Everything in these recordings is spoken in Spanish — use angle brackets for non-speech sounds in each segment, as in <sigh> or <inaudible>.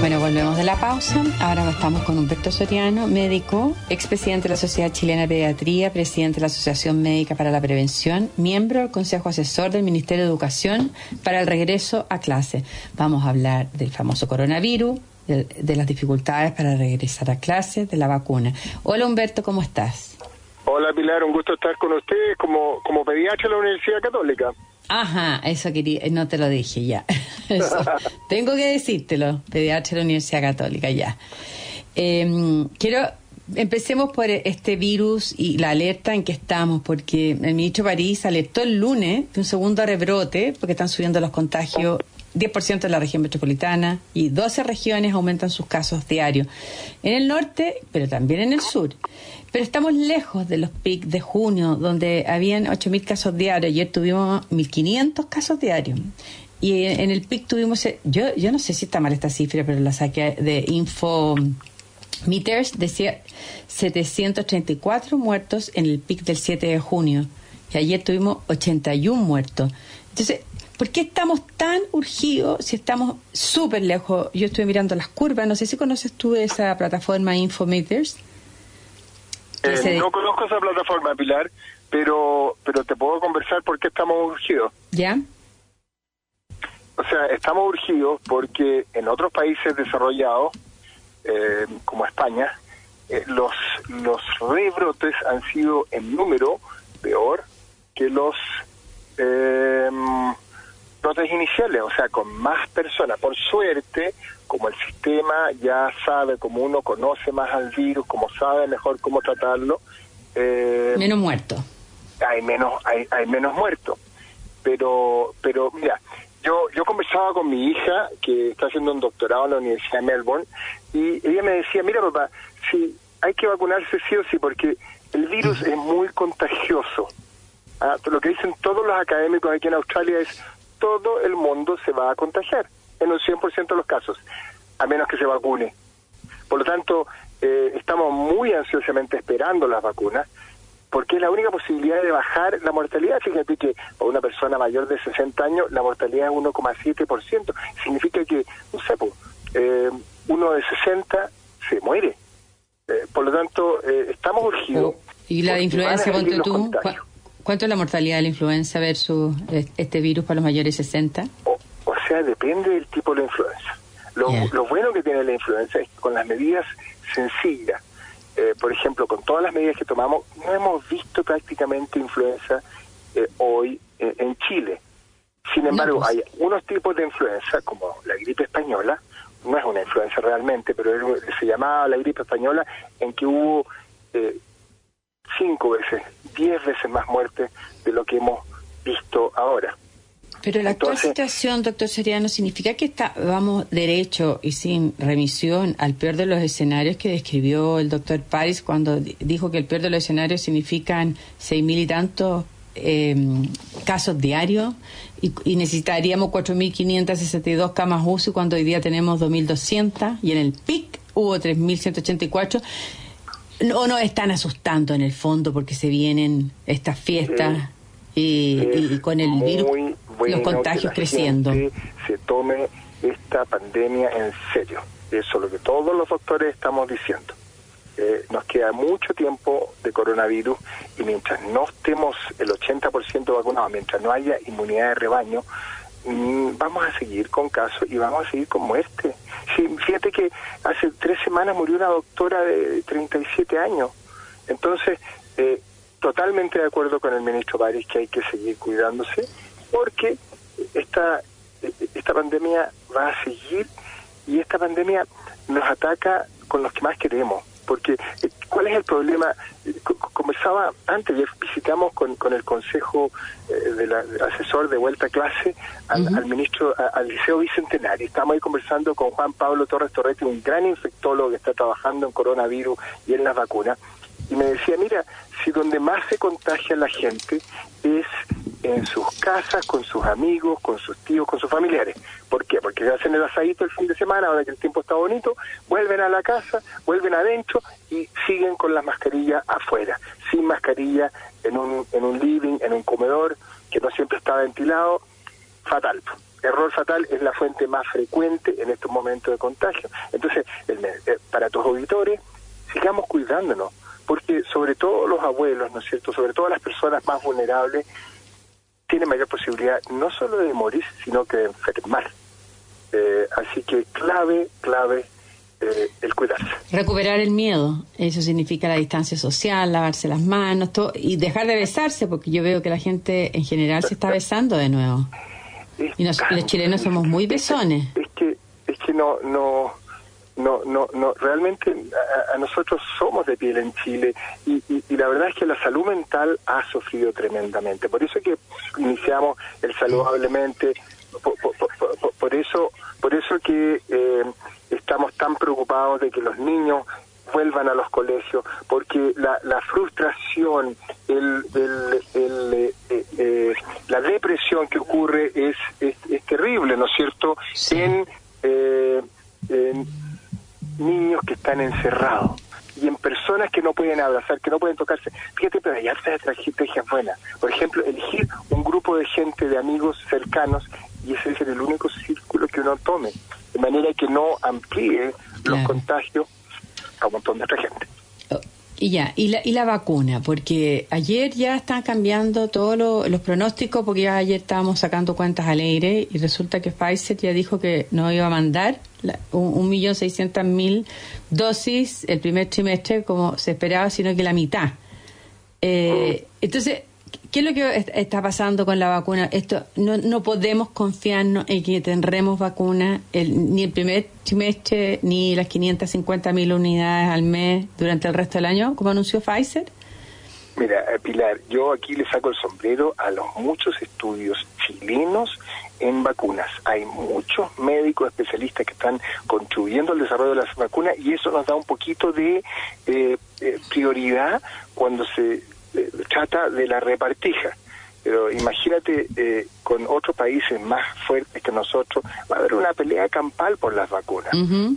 Bueno, volvemos de la pausa. Ahora estamos con Humberto Soriano, médico, expresidente de la Sociedad Chilena de Pediatría, presidente de la Asociación Médica para la Prevención, miembro del Consejo Asesor del Ministerio de Educación para el regreso a clase. Vamos a hablar del famoso coronavirus, de, de las dificultades para regresar a clase, de la vacuna. Hola Humberto, ¿cómo estás? Hola Pilar, un gusto estar con ustedes como, como pediatra de la Universidad Católica. Ajá, eso quería, no te lo dije ya. <laughs> Eso. <laughs> Tengo que decírtelo, pediatra de la Universidad Católica, ya. Eh, quiero, empecemos por este virus y la alerta en que estamos, porque el ministro París alertó el lunes de un segundo rebrote, porque están subiendo los contagios 10% en la región metropolitana y 12 regiones aumentan sus casos diarios. En el norte, pero también en el sur. Pero estamos lejos de los pics de junio, donde habían 8.000 casos diarios. Ayer tuvimos 1.500 casos diarios. Y en el pic tuvimos, yo, yo no sé si está mal esta cifra, pero la saqué de Info Meters, decía 734 muertos en el pic del 7 de junio. Y ayer tuvimos 81 muertos. Entonces, ¿por qué estamos tan urgidos si estamos súper lejos? Yo estuve mirando las curvas, no sé si conoces tú esa plataforma Infometers. Eh, no conozco esa plataforma, Pilar, pero, pero te puedo conversar por qué estamos urgidos. ¿Ya? O sea, estamos urgidos porque en otros países desarrollados, eh, como España, eh, los, los rebrotes han sido en número peor que los eh, brotes iniciales, o sea, con más personas. Por suerte, como el sistema ya sabe, como uno conoce más al virus, como sabe mejor cómo tratarlo, eh, menos muertos. Hay menos, hay, hay menos muertos. Pero, pero mira, yo, yo conversaba con mi hija, que está haciendo un doctorado en la Universidad de Melbourne, y ella me decía, mira papá, si hay que vacunarse sí o sí, porque el virus es muy contagioso. Ah, lo que dicen todos los académicos aquí en Australia es, todo el mundo se va a contagiar, en un 100% de los casos, a menos que se vacune. Por lo tanto, eh, estamos muy ansiosamente esperando las vacunas, porque es la única posibilidad de bajar la mortalidad. Fíjate que para una persona mayor de 60 años la mortalidad es 1,7%. Significa que, no sé, eh, uno de 60 se muere. Eh, por lo tanto, eh, estamos urgidos. Oh, ¿Y la influencia, ponte tú? ¿Cuánto es la mortalidad de la influenza versus este virus para los mayores de 60? O, o, sea, depende del tipo de la influenza. Lo, yeah. lo bueno que tiene la influenza es que con las medidas sencillas, eh, por ejemplo, con todas las medidas que tomamos, no hemos visto prácticamente influenza eh, hoy eh, en Chile. Sin embargo, no, pues. hay unos tipos de influenza, como la gripe española, no es una influenza realmente, pero se llamaba la gripe española, en que hubo eh, cinco veces, diez veces más muertes de lo que hemos visto ahora. Pero la actual Entonces, situación, doctor Seriano, significa que está, vamos derecho y sin remisión al peor de los escenarios que describió el doctor Paris cuando dijo que el peor de los escenarios significan seis mil y tantos eh, casos diarios y, y necesitaríamos 4.562 camas UCI cuando hoy día tenemos 2.200 y en el PIC hubo 3.184 no están asustando en el fondo porque se vienen estas fiestas y, y, con el virus bueno los contagios creciendo. se tome esta pandemia en serio. Eso es lo que todos los doctores estamos diciendo. Eh, nos queda mucho tiempo de coronavirus y mientras no estemos el 80% vacunados, mientras no haya inmunidad de rebaño, mmm, vamos a seguir con casos y vamos a seguir con muerte. Sí, fíjate que hace tres semanas murió una doctora de 37 años. Entonces, eh, totalmente de acuerdo con el ministro Baris que hay que seguir cuidándose porque esta, esta pandemia va a seguir y esta pandemia nos ataca con los que más queremos porque eh, ¿cuál es el problema? Conversaba antes, visitamos con, con el Consejo eh, del Asesor de Vuelta a Clase al, uh -huh. al ministro, a, al Liceo Bicentenario. Estamos ahí conversando con Juan Pablo Torres Torretti, un gran infectólogo que está trabajando en coronavirus y en las vacunas, y me decía, mira, si donde más se contagia la gente es en sus casas, con sus amigos, con sus tíos, con sus familiares. ¿Por qué? Porque hacen el asadito el fin de semana, ahora que el tiempo está bonito, vuelven a la casa, vuelven adentro y siguen con la mascarilla afuera, sin mascarilla en un, en un living, en un comedor, que no siempre está ventilado, fatal. error fatal es la fuente más frecuente en estos momentos de contagio. Entonces, eh, para tus auditores, sigamos cuidándonos, porque sobre todo los abuelos, ¿no es cierto?, sobre todo las personas más vulnerables, tienen mayor posibilidad no solo de morir, sino que de enfermar. Eh, así que clave, clave eh, el cuidarse. Recuperar el miedo, eso significa la distancia social, lavarse las manos todo, y dejar de besarse, porque yo veo que la gente en general se está besando de nuevo. Y los chilenos somos muy besones. Es que, es que no, no, no, no, no, realmente a, nosotros somos de piel en Chile y, y, la verdad es que la salud mental ha sufrido tremendamente. Por eso que iniciamos el saludablemente, por, eso, por eso que eh, estamos tan preocupados de que los niños vuelvan a los colegios, porque la, la frustración, el, el, el eh, eh, la depresión que ocurre es, es, terrible, ¿no es cierto?, en, eh, en niños que están encerrados y en personas que no pueden abrazar, que no pueden tocarse. Fíjate, pero hay hartas estrategias buenas. Por ejemplo, elegir un grupo de gente, de amigos cercanos, y ese es el único círculo que uno tome, de manera que no amplíe los contagios a un montón de otra gente. Oh, y ya, y la, y la vacuna, porque ayer ya están cambiando todos los pronósticos, porque ya ayer estábamos sacando cuentas al aire y resulta que Pfizer ya dijo que no iba a mandar un, millón seiscientas mil dosis el primer trimestre como se esperaba, sino que la mitad. Eh, entonces, ¿Qué es lo que está pasando con la vacuna? Esto no, no podemos confiarnos en que tendremos vacuna ni el primer trimestre ni las 550 mil unidades al mes durante el resto del año, como anunció Pfizer. Mira, eh, Pilar, yo aquí le saco el sombrero a los muchos estudios chilenos en vacunas. Hay muchos médicos especialistas que están contribuyendo al desarrollo de las vacunas y eso nos da un poquito de eh, eh, prioridad cuando se trata de la repartija. Pero imagínate, eh, con otros países más fuertes que nosotros, va a haber una pelea campal por las vacunas.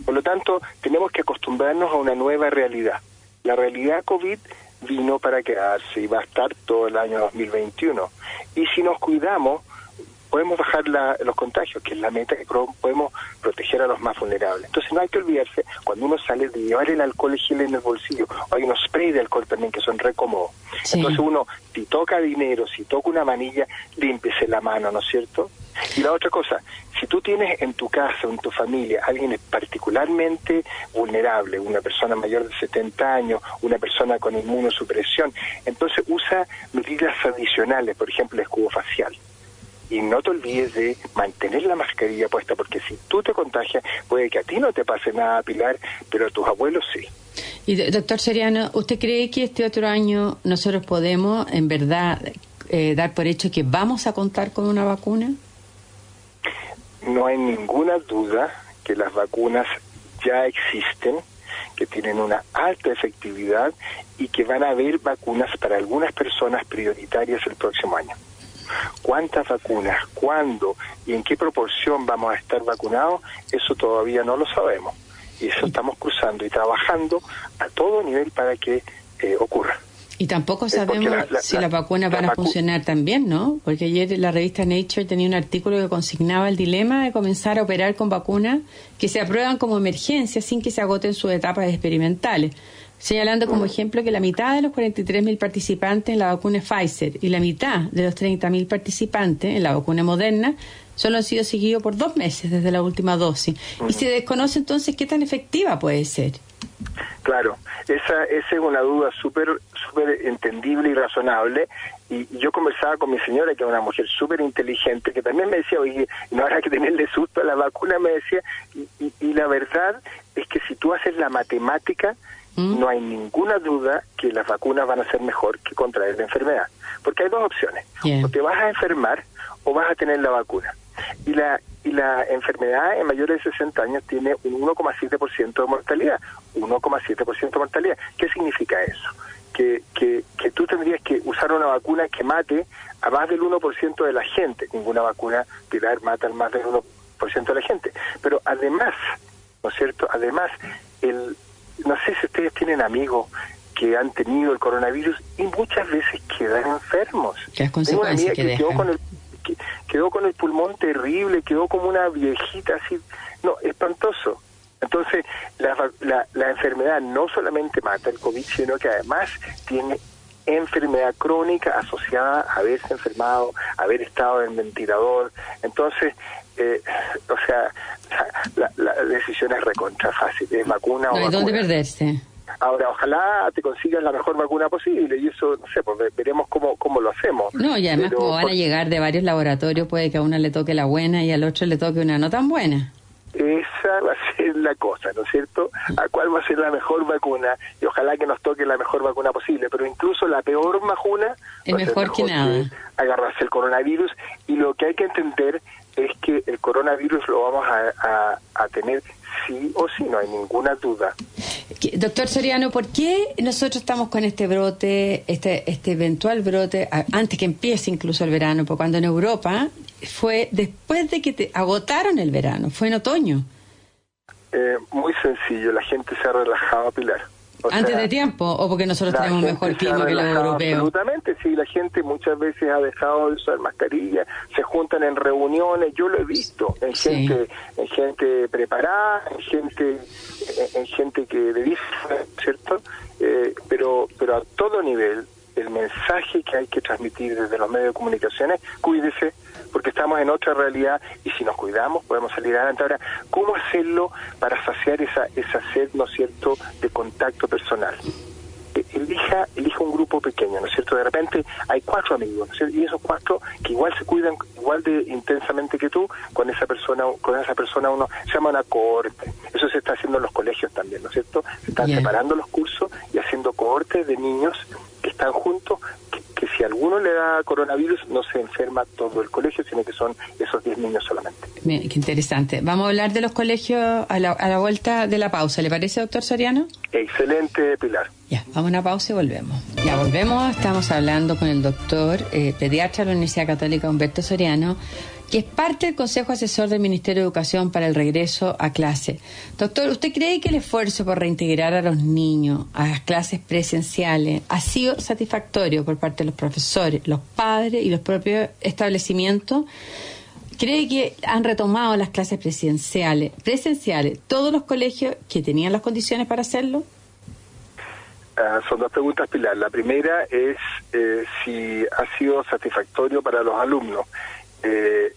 Por lo tanto, tenemos que acostumbrarnos a una nueva realidad. La realidad COVID vino para quedarse y va a estar todo el año 2021. Y si nos cuidamos, podemos bajar los contagios, que es la meta que podemos proteger a los más vulnerables. Entonces no hay que olvidarse, cuando uno sale, de llevar el alcohol gel en el bolsillo. Hay unos sprays de alcohol también que son re cómodos. Entonces uno, si toca dinero, si toca una manilla, límpiese la mano, ¿no es cierto? Y la otra cosa, si tú tienes en tu casa o en tu familia alguien particularmente vulnerable, una persona mayor de 70 años, una persona con inmunosupresión, entonces usa medidas adicionales, por ejemplo, el escudo facial y no te olvides de mantener la mascarilla puesta, porque si tú te contagias, puede que a ti no te pase nada, Pilar, pero a tus abuelos sí. Y doctor Seriano, ¿usted cree que este otro año nosotros podemos, en verdad, eh, dar por hecho que vamos a contar con una vacuna? No hay ninguna duda que las vacunas ya existen, que tienen una alta efectividad y que van a haber vacunas para algunas personas prioritarias el próximo año cuántas vacunas, cuándo y en qué proporción vamos a estar vacunados, eso todavía no lo sabemos. Y eso estamos cruzando y trabajando a todo nivel para que eh, ocurra. Y tampoco sabemos si las vacunas van a funcionar también, ¿no? Porque ayer la revista Nature tenía un artículo que consignaba el dilema de comenzar a operar con vacunas que se aprueban como emergencia sin que se agoten sus etapas experimentales señalando como ejemplo que la mitad de los 43.000 participantes en la vacuna Pfizer y la mitad de los 30.000 participantes en la vacuna Moderna solo han sido seguidos por dos meses desde la última dosis. Y se desconoce entonces qué tan efectiva puede ser. Claro, esa, esa es una duda súper súper entendible y razonable. Y yo conversaba con mi señora, que es una mujer súper inteligente, que también me decía, oye, no habrá que tenerle susto a la vacuna, me decía, y, y la verdad es que si tú haces la matemática. No hay ninguna duda que las vacunas van a ser mejor que contraer la enfermedad. Porque hay dos opciones. O te vas a enfermar o vas a tener la vacuna. Y la, y la enfermedad en mayores de 60 años tiene un 1,7% de mortalidad. 1,7% de mortalidad. ¿Qué significa eso? Que, que, que tú tendrías que usar una vacuna que mate a más del 1% de la gente. Ninguna vacuna tirar mata al más del 1% de la gente. Pero además, ¿no es cierto? Además, el, no sé si ustedes tienen amigos que han tenido el coronavirus y muchas veces quedan enfermos. ¿Qué consecuencias que, quedó con el quedó con el pulmón terrible, quedó como una viejita así, no, espantoso. Entonces, la, la, la enfermedad no solamente mata el COVID, sino que además tiene enfermedad crónica asociada a haberse enfermado, haber estado en ventilador. Entonces, eh, o sea, la, la, decisión es recontra fácil, es vacuna o no hay dónde perderse. Ahora, ojalá te consigas la mejor vacuna posible y eso, no sé, pues veremos cómo, cómo lo hacemos. No, y además como van a llegar de varios laboratorios, puede que a uno le toque la buena y al otro le toque una no tan buena. Esa va a ser la cosa, ¿no es cierto? ¿A cuál va a ser la mejor vacuna? Y ojalá que nos toque la mejor vacuna posible, pero incluso la peor vacuna es mejor, que nada. agarrarse el coronavirus y lo que hay que entender es que el coronavirus lo vamos a, a tener sí o sí, no hay ninguna duda. Doctor Soriano, ¿por qué nosotros estamos con este brote, este, este eventual brote, antes que empiece incluso el verano? Porque cuando en Europa fue después de que te agotaron el verano, fue en otoño. Eh, muy sencillo, la gente se ha relajado, Pilar. ¿Antes de tiempo o porque nosotros tenemos mejor clima que los europeos? Absolutamente, sí, la gente muchas veces ha dejado de usar mascarilla, se juntan en reuniones, yo lo he visto, en gente en gente preparada, en gente en, gente que le ¿cierto? Eh, pero pero a todo nivel el mensaje que hay que transmitir desde los medios de comunicación es cuídese, porque estamos en otra realidad y si nos cuidamos podemos salir adelante. Ahora, ¿cómo hacerlo para saciar esa, esa sed, ¿no es cierto?, de contacto personal. E, elija, elija un grupo pequeño, ¿no es cierto? De repente hay cuatro amigos, ¿no es cierto? Y esos cuatro que igual se cuidan igual de intensamente que tú, con esa persona, con esa persona uno se llama una cohorte. Eso se está haciendo en los colegios también, ¿no es cierto? Se están separando los cursos y haciendo cohortes de niños que están juntos que si alguno le da coronavirus no se enferma todo el colegio, sino que son esos 10 niños solamente. Bien, qué interesante. Vamos a hablar de los colegios a la, a la vuelta de la pausa. ¿Le parece, doctor Soriano? Excelente, Pilar. Ya, vamos a una pausa y volvemos. Ya volvemos, estamos hablando con el doctor eh, pediatra de la Universidad Católica Humberto Soriano que es parte del Consejo Asesor del Ministerio de Educación para el regreso a clase. Doctor, ¿usted cree que el esfuerzo por reintegrar a los niños a las clases presenciales ha sido satisfactorio por parte de los profesores, los padres y los propios establecimientos? ¿Cree que han retomado las clases presenciales, presenciales todos los colegios que tenían las condiciones para hacerlo? Ah, son dos preguntas, Pilar. La primera es eh, si ha sido satisfactorio para los alumnos. Eh,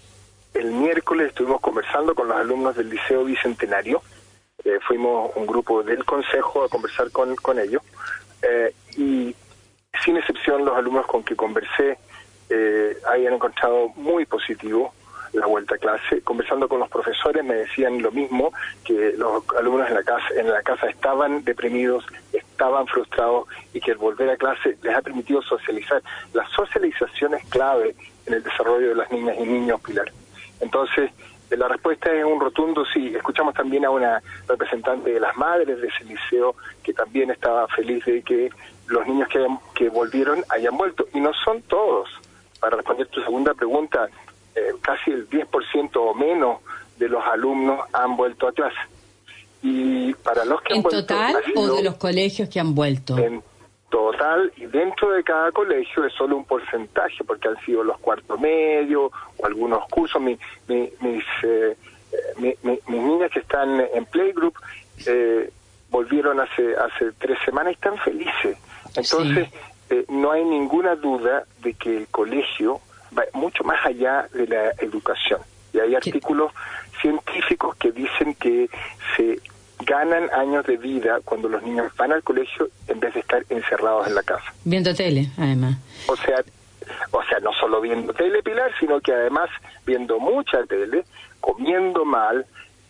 el miércoles estuvimos conversando con los alumnos del Liceo Bicentenario. Eh, fuimos un grupo del Consejo a conversar con, con ellos. Eh, y sin excepción, los alumnos con que conversé eh, habían encontrado muy positivo la vuelta a clase. Conversando con los profesores me decían lo mismo, que los alumnos en la casa, en la casa estaban deprimidos, estaban frustrados y que el volver a clase les ha permitido socializar. La socialización es clave en el desarrollo de las niñas y niños, Pilar. Entonces, eh, la respuesta es un rotundo sí. Escuchamos también a una representante de las madres de ese liceo que también estaba feliz de que los niños que, que volvieron hayan vuelto. Y no son todos. Para responder tu segunda pregunta, eh, casi el 10% o menos de los alumnos han vuelto a clase. Y para los que ¿En han vuelto, total o de los colegios que han vuelto? total y dentro de cada colegio es solo un porcentaje porque han sido los cuartos medios o algunos cursos mis eh, mis niñas que están en playgroup eh, volvieron hace hace tres semanas y están felices entonces eh, no hay ninguna duda de que el colegio va mucho más allá de la educación y hay artículos científicos que dicen que se ganan años de vida cuando los niños van al colegio en vez de estar encerrados en la casa. Viendo tele, además. O sea, o sea, no solo viendo tele, Pilar, sino que además viendo mucha tele, comiendo mal,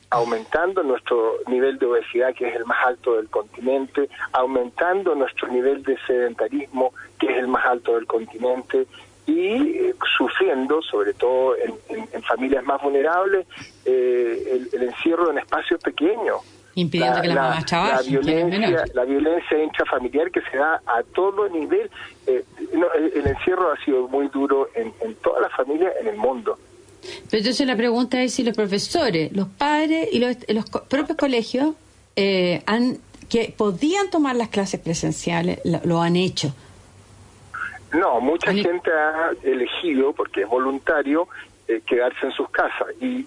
aumentando nuestro nivel de obesidad, que es el más alto del continente, aumentando nuestro nivel de sedentarismo, que es el más alto del continente, y sufriendo, sobre todo en, familias más vulnerables, eh, el encierro en espacios pequeños impidiendo que las mamás La violencia, la violencia intrafamiliar que se da a todo nivel. Eh, el, encierro ha sido muy duro en, en todas las familias en el mundo. Pero entonces la pregunta es si los profesores, los padres y los, los propios colegios eh, han que podían tomar las clases presenciales, lo, han hecho. No, mucha gente ha elegido, porque es voluntario, eh, quedarse en sus casas. Y,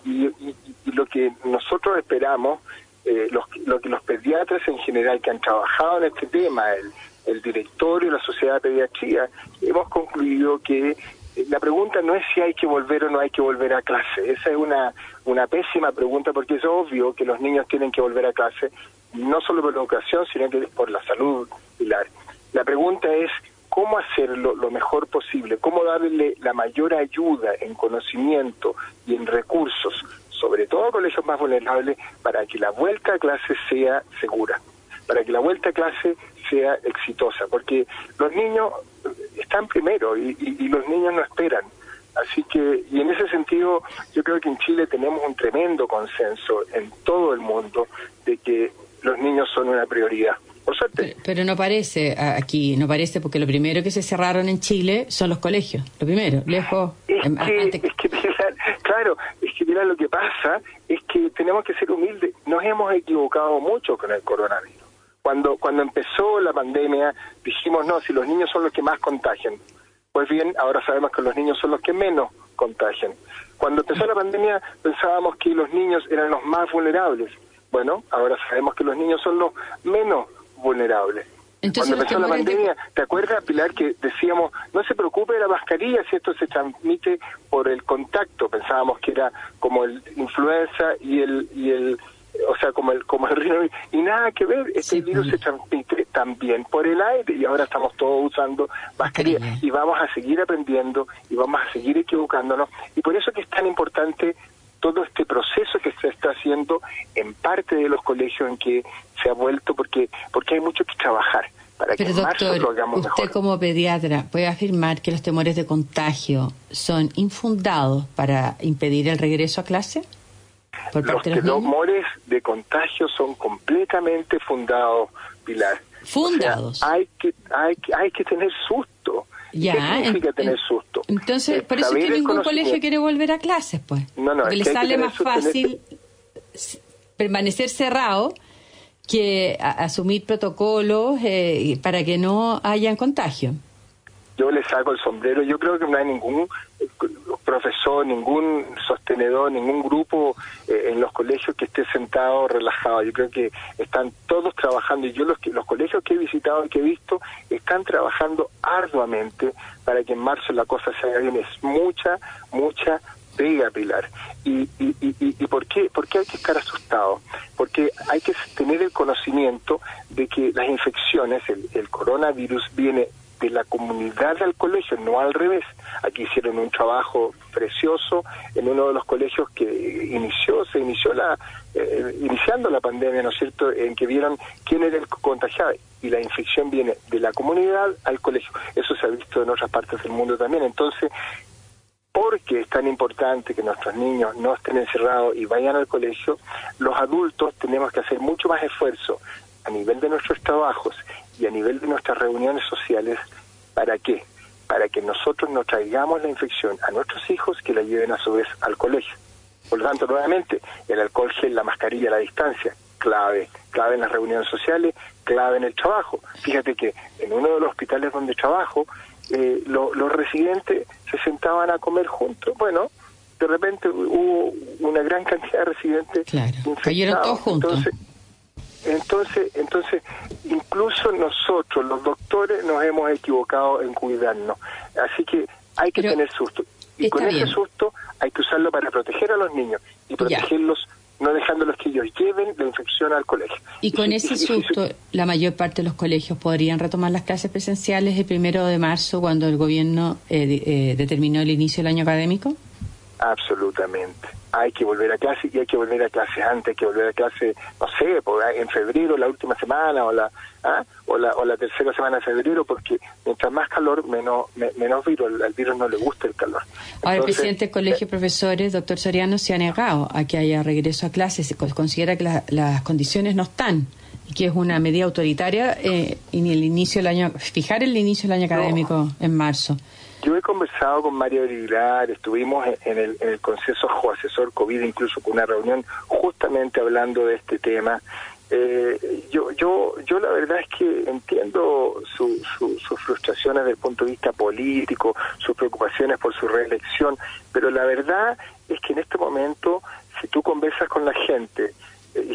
lo que nosotros esperamos, eh, lo que los pediatras en general que han trabajado en este tema, el, el directorio, la sociedad de pediatría, hemos concluido que eh, la pregunta no es si hay que volver o no hay que volver a clase. Esa es una, una pésima pregunta porque es obvio que los niños tienen que volver a clase, no solo por la educación, sino que por la salud. La, la pregunta es cómo hacerlo lo mejor posible, cómo darle la mayor ayuda en conocimiento y en recursos, sobre todo a colegios más vulnerables, para que la vuelta a clase sea segura, para que la vuelta a clase sea exitosa, porque los niños están primero y, los niños no esperan. Así que, y en ese sentido, yo creo que en Chile tenemos un tremendo consenso en todo el mundo de que los niños son una prioridad. Por suerte. Pero, no parece aquí, no parece porque lo primero que se cerraron en Chile son los colegios, lo primero, lejos. Es que, es que <laughs> claro, es que mira lo que pasa es que tenemos que ser humildes. Nos hemos equivocado mucho con el coronavirus. Cuando, cuando empezó la pandemia dijimos, no, si los niños son los que más contagian. Pues bien, ahora sabemos que los niños son los que menos contagian. Cuando empezó la pandemia pensábamos que los niños eran los más vulnerables. Bueno, ahora sabemos que los niños son los menos vulnerables. Cuando empezó la pandemia, ¿te acuerdas, Pilar, que decíamos, no se preocupe de la mascarilla si esto se transmite por el contacto? Pensábamos que era como el influenza y el, y el o sea, como el, como el rino, y nada que ver, este virus se transmite también por el aire y ahora estamos todos usando mascarilla. Y vamos a seguir aprendiendo y vamos a seguir equivocándonos. Y por eso que es tan importante todo este proceso que se está haciendo en parte de los colegios en que se ha vuelto porque porque hay mucho que trabajar para Pero que doctor, lo hagamos usted como pediatra puede afirmar que los temores de contagio son infundados para impedir el regreso a clase? los temores de contagio son completamente fundados, Pilar. Fundados. hay que hay hay que tener susto. Ya, ¿Qué significa tener susto? Entonces, por eso es que ningún colegio quiere volver a clases, pues. No, no, Porque le sale más fácil permanecer cerrado que asumir protocolos eh, para que no hayan contagio yo le saco el sombrero. Yo creo que no hay ningún eh, profesor, ningún sostenedor, ningún grupo eh, en los colegios que esté sentado relajado. Yo creo que están todos trabajando y yo los, los colegios que he visitado y que he visto están trabajando arduamente para que en marzo la cosa se haga bien. Es mucha, mucha pega, Pilar. ¿Y, y, y, y por, qué, por qué hay que estar asustado? Porque hay que tener el conocimiento de que las infecciones, el, el coronavirus viene de la comunidad al colegio, no al revés. Aquí hicieron un trabajo precioso en uno de los colegios que inició, se inició la, eh, iniciando la pandemia, ¿no es cierto?, en que vieron quién era el contagiado y la infección viene de la comunidad al colegio. Eso se ha visto en otras partes del mundo también. Entonces, porque es tan importante que nuestros niños no estén encerrados y vayan al colegio, los adultos tenemos que hacer mucho más esfuerzo a nivel de nuestros trabajos y a nivel de nuestras reuniones sociales, ¿para qué? Para que nosotros no traigamos la infección a nuestros hijos que la lleven a su vez al colegio. Por lo tanto, nuevamente, el alcohol gel, la mascarilla, la distancia, clave, clave en las reuniones sociales, clave en el trabajo. Fíjate que en uno de los hospitales donde trabajo, eh, los residentes se sentaban a comer juntos. Bueno, de repente hubo una gran cantidad de residentes claro, cayeron todos juntos. Entonces, entonces, incluso nosotros, los doctores, nos hemos equivocado en cuidarnos. Así que hay que tener susto. Y con ese susto hay que usarlo para proteger a los niños y protegerlos no dejándolos que ellos lleven la infección al colegio. Y con ese susto, la mayor parte de los colegios podrían retomar las clases presenciales el primero de marzo, cuando el gobierno eh, eh, determinó el inicio del año académico. Absolutamente. Hay que volver a clase y hay que volver a clase antes, hay que volver a clase, no sé, en febrero, la última semana o la, ¿ah? o la, o la tercera semana de febrero, porque mientras más calor, menos, menos virus. Al, virus no le gusta el calor. Ahora, el presidente del Colegio de Profesores, doctor Soriano, se ha negado a que haya regreso a clases. Considera que las condiciones no están y que es una medida autoritaria eh, en el inicio del año, fijar el inicio del año académico en marzo. Yo he conversado con Mario Aguilar, estuvimos en el, en el Consejo Asesor COVID, incluso con una reunión justamente hablando de este tema, Eh, yo, yo, yo la verdad es que entiendo su, sus frustraciones desde el punto de vista político, sus preocupaciones por su reelección, pero la verdad es que en este momento, si tú conversas con la gente,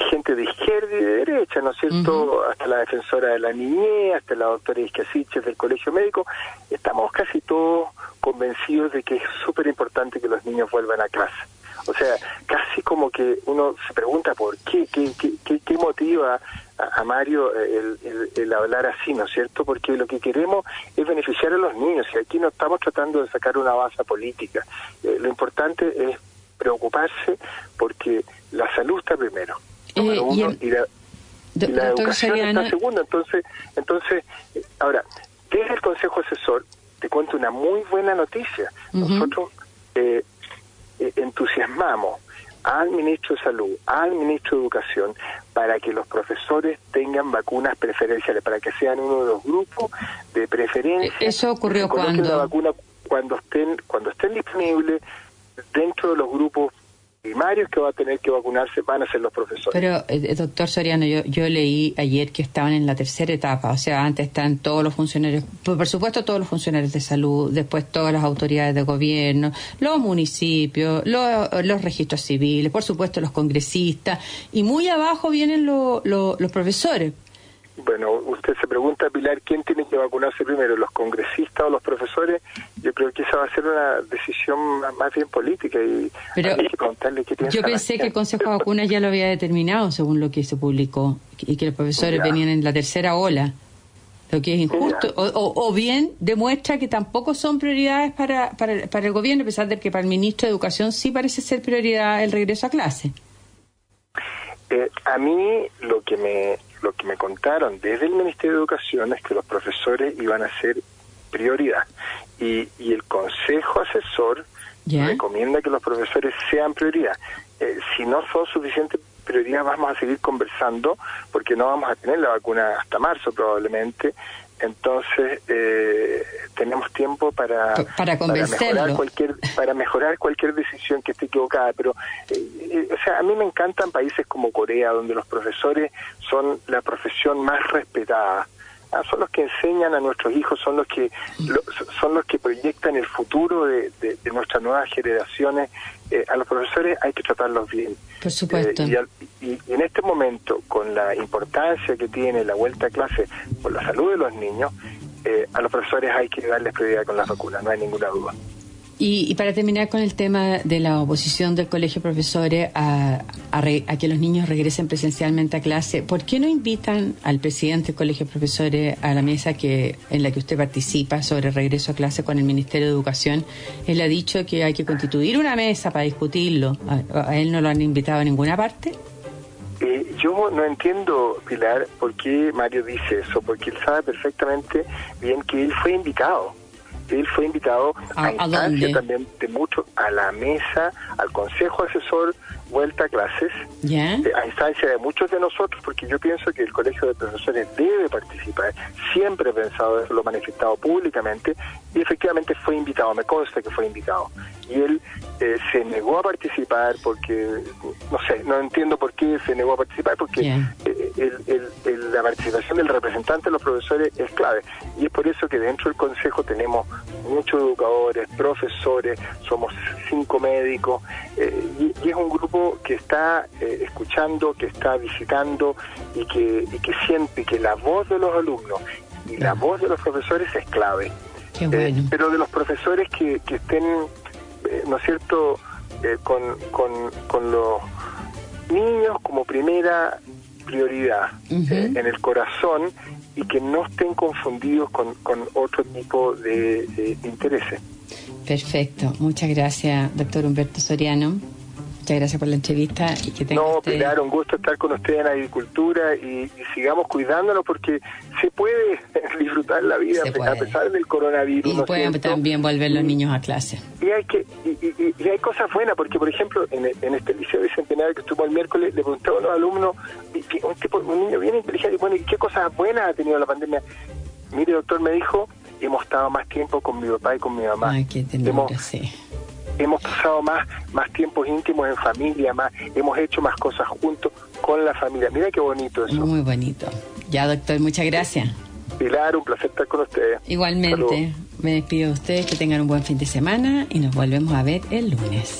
gente de izquierda y de derecha, ¿no es cierto? Hasta la defensora de la niñez, hasta la doctora Iscasiches del Colegio Médico, estamos casi todos convencidos de que es súper importante que los niños vuelvan a clase. O sea, casi como que uno se pregunta por qué, qué, qué, qué, motiva a, Mario el, hablar así, ¿no es cierto? Porque lo que queremos es beneficiar a los niños y aquí no estamos tratando de sacar una base política. Eh, lo importante es preocuparse porque la salud está primero. Eh, y, la, educación está segundo. Entonces, entonces, eh, ahora, desde el Consejo Asesor, te cuento una muy buena noticia. Nosotros eh, eh, entusiasmamos al ministro de Salud, al ministro de Educación, para que los profesores tengan vacunas preferenciales, para que sean uno de los grupos de preferencia. ¿Eso ocurrió cuando? La vacuna cuando estén, cuando estén disponibles dentro de los grupos primarios que va a tener que vacunarse van a ser los profesores. Pero, eh, doctor Soriano, yo, yo leí ayer que estaban en la tercera etapa, o sea, antes están todos los funcionarios, por supuesto todos los funcionarios de salud, después todas las autoridades de gobierno, los municipios, los, los registros civiles, por supuesto los congresistas, y muy abajo vienen los profesores. Bueno, usted se pregunta, Pilar, ¿quién tiene que vacunarse primero, los congresistas o los profesores? Yo creo que esa va a ser una decisión más bien política y Pero hay que preguntarle qué Yo pensé que el Consejo de Vacunas ya lo había determinado, según lo que se publicó, y que los profesores venían en la tercera ola, lo que es injusto. O, bien demuestra que tampoco son prioridades para, para, para el gobierno, a pesar de que para el ministro de Educación sí parece ser prioridad el regreso a clase. Eh, a mí lo que me lo que me contaron desde el Ministerio de Educación es que los profesores iban a ser prioridad y, y el Consejo Asesor recomienda que los profesores sean prioridad. Eh, si no son suficiente prioridad vamos a seguir conversando porque no vamos a tener la vacuna hasta marzo probablemente entonces eh, tenemos tiempo para, para, mejorar cualquier para mejorar cualquier decisión que esté equivocada pero eh, eh, o sea a mí me encantan países como Corea donde los profesores son la profesión más respetada son los que enseñan a nuestros hijos, son los que son los que proyectan el futuro de, nuestras nuevas generaciones. Eh, a los profesores hay que tratarlos bien. Por supuesto. Eh, y, en este momento, con la importancia que tiene la vuelta a clase por la salud de los niños, eh, a los profesores hay que darles prioridad con las vacunas, no hay ninguna duda. Y, para terminar con el tema de la oposición del Colegio de Profesores a, a, que los niños regresen presencialmente a clase, ¿por qué no invitan al presidente del Colegio de Profesores a la mesa que en la que usted participa sobre regreso a clase con el Ministerio de Educación? Él ha dicho que hay que constituir una mesa para discutirlo. ¿A, él no lo han invitado a ninguna parte? Eh, yo no entiendo, Pilar, por qué Mario dice eso, porque él sabe perfectamente bien que él fue invitado él fue invitado a, instancia también de mucho a la mesa, al consejo asesor vuelta a clases, eh, a instancia de muchos de nosotros, porque yo pienso que el colegio de profesores debe participar. Siempre he pensado eso, lo he manifestado públicamente. Y efectivamente fue invitado, me consta que fue invitado. Y él eh, se negó a participar porque, no sé, no entiendo por qué se negó a participar, porque eh, la participación del representante de los profesores es clave. Y es por eso que dentro del Consejo tenemos muchos educadores, profesores, somos cinco médicos, eh, y, es un grupo que está escuchando, que está visitando y que, y que siente que la voz de los alumnos y la voz de los profesores es clave. pero de los profesores que, que estén eh, ¿no es cierto?, eh, con, con, los niños como primera prioridad eh, en el corazón y que no estén confundidos con, con otro tipo de intereses. Perfecto, muchas gracias, doctor Humberto Soriano. Muchas gracias por la entrevista y que tenga No, Pilar, un gusto estar con usted en agricultura y, sigamos cuidándonos porque se puede <laughs> disfrutar la vida a pesar del coronavirus. Y pueden también volver los niños a clase. Y hay que y, hay cosas buenas porque, por ejemplo, en, este liceo bicentenario que estuvo el miércoles, le pregunté a unos alumnos, un, tipo, un niño bien inteligente, bueno, ¿y qué cosas buenas ha tenido la pandemia? Mire, doctor, me dijo, hemos estado más tiempo con mi papá y con mi mamá. Ay, qué hemos, sí hemos pasado más, más tiempos íntimos en familia, más, hemos hecho más cosas juntos, con la familia. Mira qué bonito eso. Muy bonito. Ya, doctor, muchas gracias. Pilar, un placer estar con ustedes. Igualmente, me despido de ustedes, que tengan un buen fin de semana y nos volvemos a ver el lunes.